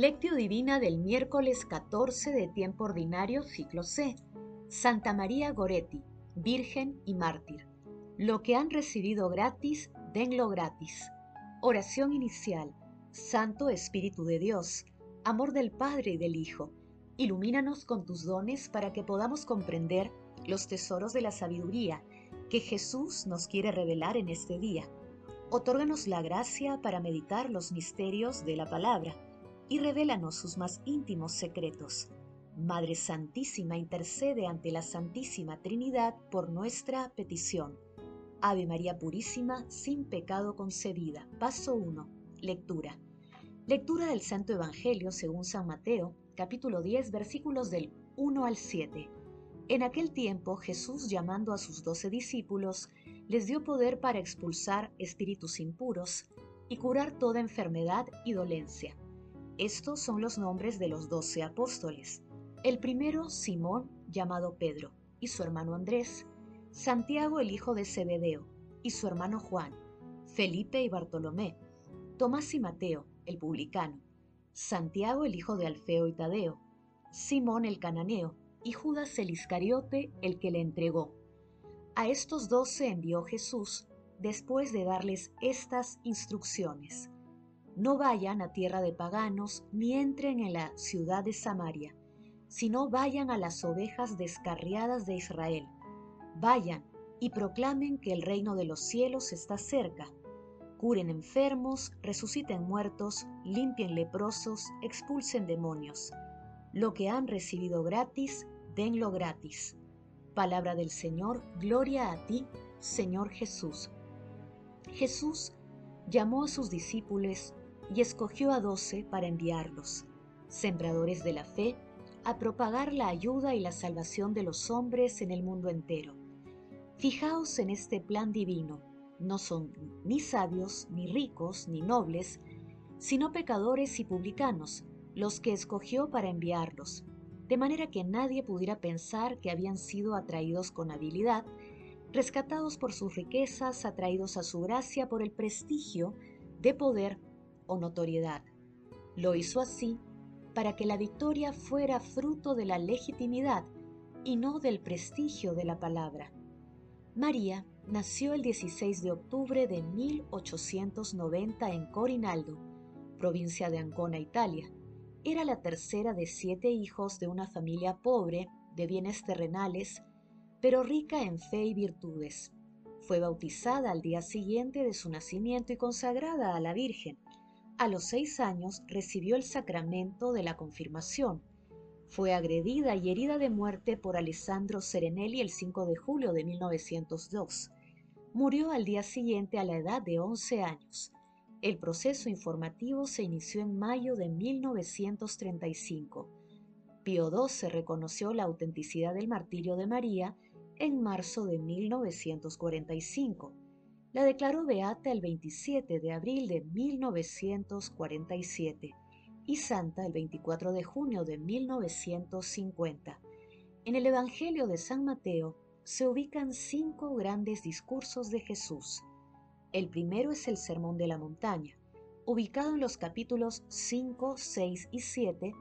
Lectio Divina del miércoles 14 de tiempo ordinario, ciclo C. Santa María Goretti, Virgen y Mártir. Lo que han recibido gratis, denlo gratis. Oración inicial. Santo Espíritu de Dios, amor del Padre y del Hijo, ilumínanos con tus dones para que podamos comprender los tesoros de la sabiduría que Jesús nos quiere revelar en este día. Otórganos la gracia para meditar los misterios de la palabra y revélanos sus más íntimos secretos. Madre Santísima intercede ante la Santísima Trinidad por nuestra petición. Ave María Purísima, sin pecado concebida. Paso 1. Lectura. Lectura del Santo Evangelio según San Mateo, capítulo 10, versículos del 1 al 7. En aquel tiempo Jesús, llamando a sus doce discípulos, les dio poder para expulsar espíritus impuros y curar toda enfermedad y dolencia. Estos son los nombres de los doce apóstoles. El primero, Simón, llamado Pedro, y su hermano Andrés, Santiago el hijo de Zebedeo, y su hermano Juan, Felipe y Bartolomé, Tomás y Mateo, el publicano, Santiago el hijo de Alfeo y Tadeo, Simón el cananeo, y Judas el Iscariote, el que le entregó. A estos doce envió Jesús después de darles estas instrucciones. No vayan a tierra de paganos, ni entren en la ciudad de Samaria, sino vayan a las ovejas descarriadas de Israel. Vayan y proclamen que el reino de los cielos está cerca. Curen enfermos, resuciten muertos, limpien leprosos, expulsen demonios. Lo que han recibido gratis, denlo gratis. Palabra del Señor, gloria a ti, Señor Jesús. Jesús llamó a sus discípulos y escogió a doce para enviarlos, sembradores de la fe, a propagar la ayuda y la salvación de los hombres en el mundo entero. Fijaos en este plan divino. No son ni sabios, ni ricos, ni nobles, sino pecadores y publicanos, los que escogió para enviarlos, de manera que nadie pudiera pensar que habían sido atraídos con habilidad, rescatados por sus riquezas, atraídos a su gracia por el prestigio de poder o notoriedad. Lo hizo así para que la victoria fuera fruto de la legitimidad y no del prestigio de la palabra. María nació el 16 de octubre de 1890 en Corinaldo, provincia de Ancona, Italia. Era la tercera de siete hijos de una familia pobre, de bienes terrenales, pero rica en fe y virtudes. Fue bautizada al día siguiente de su nacimiento y consagrada a la Virgen. A los seis años recibió el sacramento de la confirmación. Fue agredida y herida de muerte por Alessandro Serenelli el 5 de julio de 1902. Murió al día siguiente a la edad de 11 años. El proceso informativo se inició en mayo de 1935. Pío XII reconoció la autenticidad del martirio de María en marzo de 1945 la declaró beata el 27 de abril de 1947 y santa el 24 de junio de 1950. En el Evangelio de San Mateo se ubican cinco grandes discursos de Jesús. El primero es el Sermón de la Montaña, ubicado en los capítulos 5, 6 y 7,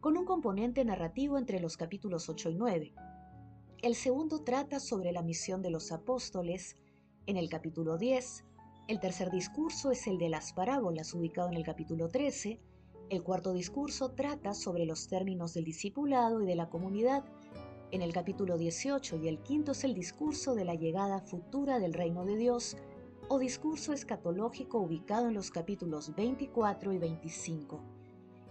con un componente narrativo entre los capítulos 8 y 9. El segundo trata sobre la misión de los apóstoles, en el capítulo 10. El tercer discurso es el de las parábolas, ubicado en el capítulo 13. El cuarto discurso trata sobre los términos del discipulado y de la comunidad en el capítulo 18 y el quinto es el discurso de la llegada futura del reino de Dios o discurso escatológico ubicado en los capítulos 24 y 25.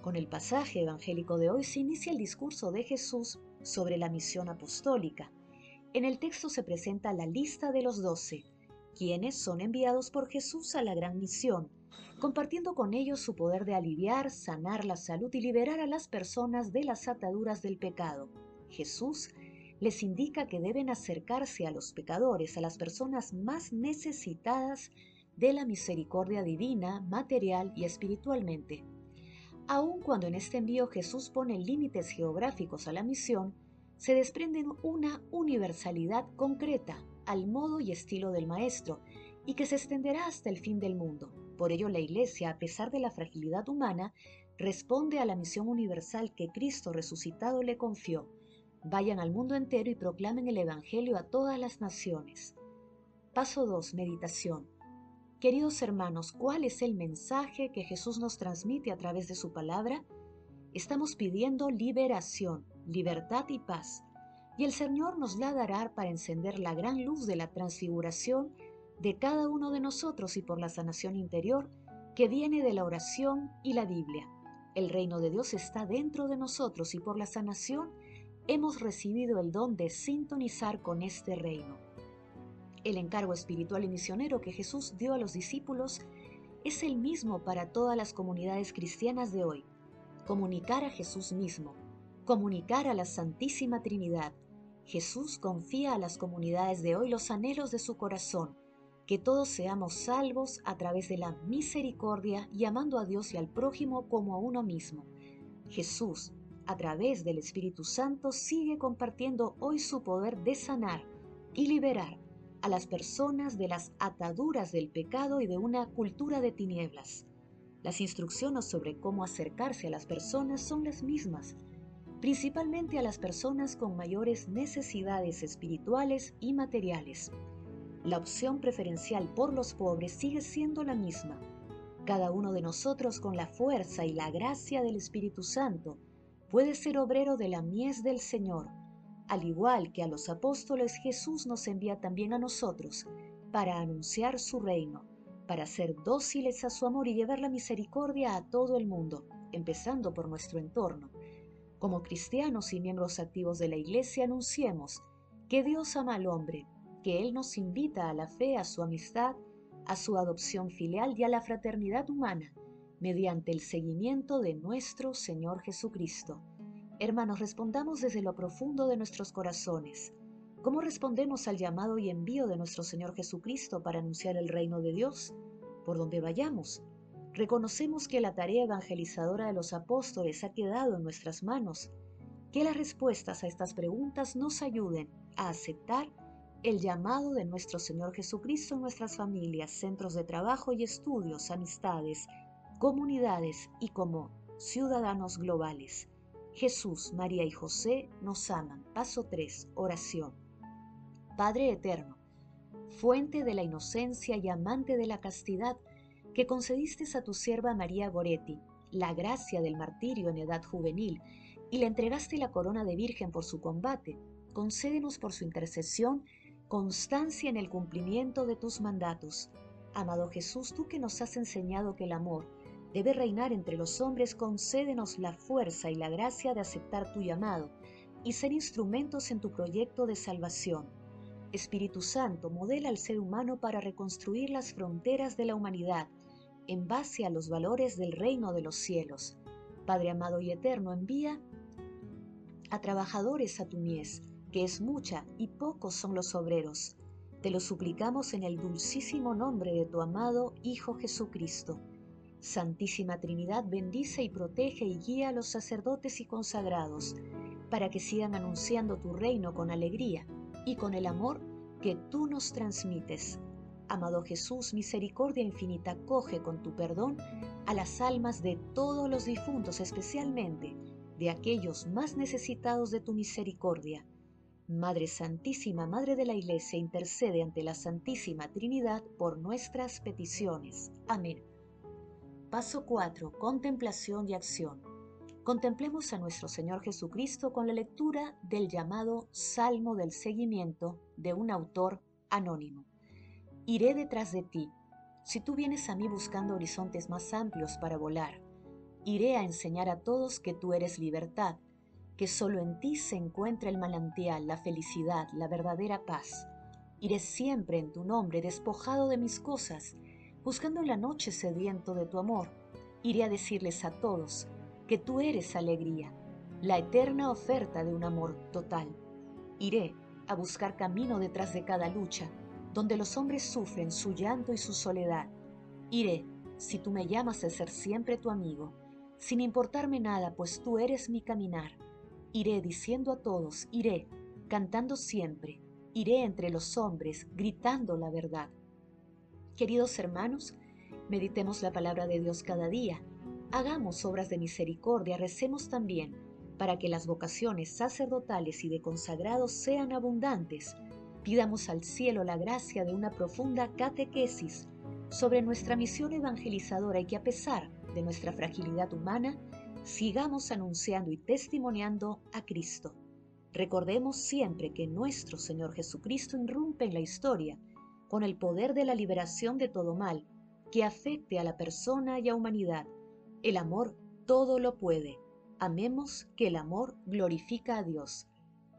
Con el pasaje evangélico de hoy se inicia el discurso de Jesús sobre la misión apostólica. En el texto se presenta la lista de los doce, quienes son enviados por Jesús a la gran misión, compartiendo con ellos su poder de aliviar, sanar la salud y liberar a las personas de las ataduras del pecado. Jesús les indica que deben acercarse a los pecadores, a las personas más necesitadas de la misericordia divina, material y espiritualmente. Aun cuando en este envío Jesús pone límites geográficos a la misión, se desprende una universalidad concreta al modo y estilo del Maestro, y que se extenderá hasta el fin del mundo. Por ello la Iglesia, a pesar de la fragilidad humana, responde a la misión universal que Cristo resucitado le confió. Vayan al mundo entero y proclamen el Evangelio a todas las naciones. Paso 2. Meditación. Queridos hermanos, ¿cuál es el mensaje que Jesús nos transmite a través de su palabra? Estamos pidiendo liberación, libertad y paz, y el Señor nos la dará para encender la gran luz de la transfiguración de cada uno de nosotros y por la sanación interior que viene de la oración y la Biblia. El reino de Dios está dentro de nosotros y por la sanación hemos recibido el don de sintonizar con este reino. El encargo espiritual y misionero que Jesús dio a los discípulos es el mismo para todas las comunidades cristianas de hoy. Comunicar a Jesús mismo, comunicar a la Santísima Trinidad. Jesús confía a las comunidades de hoy los anhelos de su corazón, que todos seamos salvos a través de la misericordia y amando a Dios y al prójimo como a uno mismo. Jesús, a través del Espíritu Santo, sigue compartiendo hoy su poder de sanar y liberar a las personas de las ataduras del pecado y de una cultura de tinieblas. Las instrucciones sobre cómo acercarse a las personas son las mismas, principalmente a las personas con mayores necesidades espirituales y materiales. La opción preferencial por los pobres sigue siendo la misma. Cada uno de nosotros con la fuerza y la gracia del Espíritu Santo puede ser obrero de la mies del Señor al igual que a los apóstoles, Jesús nos envía también a nosotros para anunciar su reino, para ser dóciles a su amor y llevar la misericordia a todo el mundo, empezando por nuestro entorno. Como cristianos y miembros activos de la Iglesia anunciemos que Dios ama al hombre, que Él nos invita a la fe, a su amistad, a su adopción filial y a la fraternidad humana, mediante el seguimiento de nuestro Señor Jesucristo. Hermanos, respondamos desde lo profundo de nuestros corazones. ¿Cómo respondemos al llamado y envío de nuestro Señor Jesucristo para anunciar el reino de Dios? Por donde vayamos. Reconocemos que la tarea evangelizadora de los apóstoles ha quedado en nuestras manos. Que las respuestas a estas preguntas nos ayuden a aceptar el llamado de nuestro Señor Jesucristo en nuestras familias, centros de trabajo y estudios, amistades, comunidades y como ciudadanos globales. Jesús, María y José nos aman. Paso 3. Oración. Padre Eterno, fuente de la inocencia y amante de la castidad, que concediste a tu sierva María Goretti la gracia del martirio en edad juvenil y le entregaste la corona de virgen por su combate, concédenos por su intercesión constancia en el cumplimiento de tus mandatos. Amado Jesús, tú que nos has enseñado que el amor debe reinar entre los hombres, concédenos la fuerza y la gracia de aceptar tu llamado y ser instrumentos en tu proyecto de salvación. Espíritu Santo, modela al ser humano para reconstruir las fronteras de la humanidad en base a los valores del reino de los cielos. Padre amado y eterno, envía a trabajadores a tu mies, que es mucha y pocos son los obreros. Te lo suplicamos en el dulcísimo nombre de tu amado Hijo Jesucristo Santísima Trinidad bendice y protege y guía a los sacerdotes y consagrados para que sigan anunciando tu reino con alegría y con el amor que tú nos transmites. Amado Jesús, misericordia infinita, coge con tu perdón a las almas de todos los difuntos, especialmente de aquellos más necesitados de tu misericordia. Madre Santísima, Madre de la Iglesia, intercede ante la Santísima Trinidad por nuestras peticiones. Amén. Paso 4. Contemplación y acción. Contemplemos a nuestro Señor Jesucristo con la lectura del llamado Salmo del Seguimiento de un autor anónimo. Iré detrás de ti. Si tú vienes a mí buscando horizontes más amplios para volar, iré a enseñar a todos que tú eres libertad, que solo en ti se encuentra el manantial, la felicidad, la verdadera paz. Iré siempre en tu nombre, despojado de mis cosas, buscando la noche sediento de tu amor, iré a decirles a todos que tú eres alegría, la eterna oferta de un amor total. Iré a buscar camino detrás de cada lucha, donde los hombres sufren su llanto y su soledad. Iré, si tú me llamas a ser siempre tu amigo, sin importarme nada, pues tú eres mi caminar. Iré diciendo a todos, iré, cantando siempre, iré entre los hombres, gritando la verdad. Queridos hermanos, meditemos la palabra de Dios cada día Hagamos obras de misericordia, recemos también para que las vocaciones sacerdotales y de consagrados sean abundantes. Pidamos al cielo la gracia de una profunda catequesis sobre nuestra misión evangelizadora y que a pesar de nuestra fragilidad humana, sigamos anunciando y testimoniando a Cristo. Recordemos siempre que nuestro Señor Jesucristo irrumpe en la historia con el poder de la liberación de todo mal que afecte a la persona y a humanidad. El amor todo lo puede. Amemos que el amor glorifica a Dios.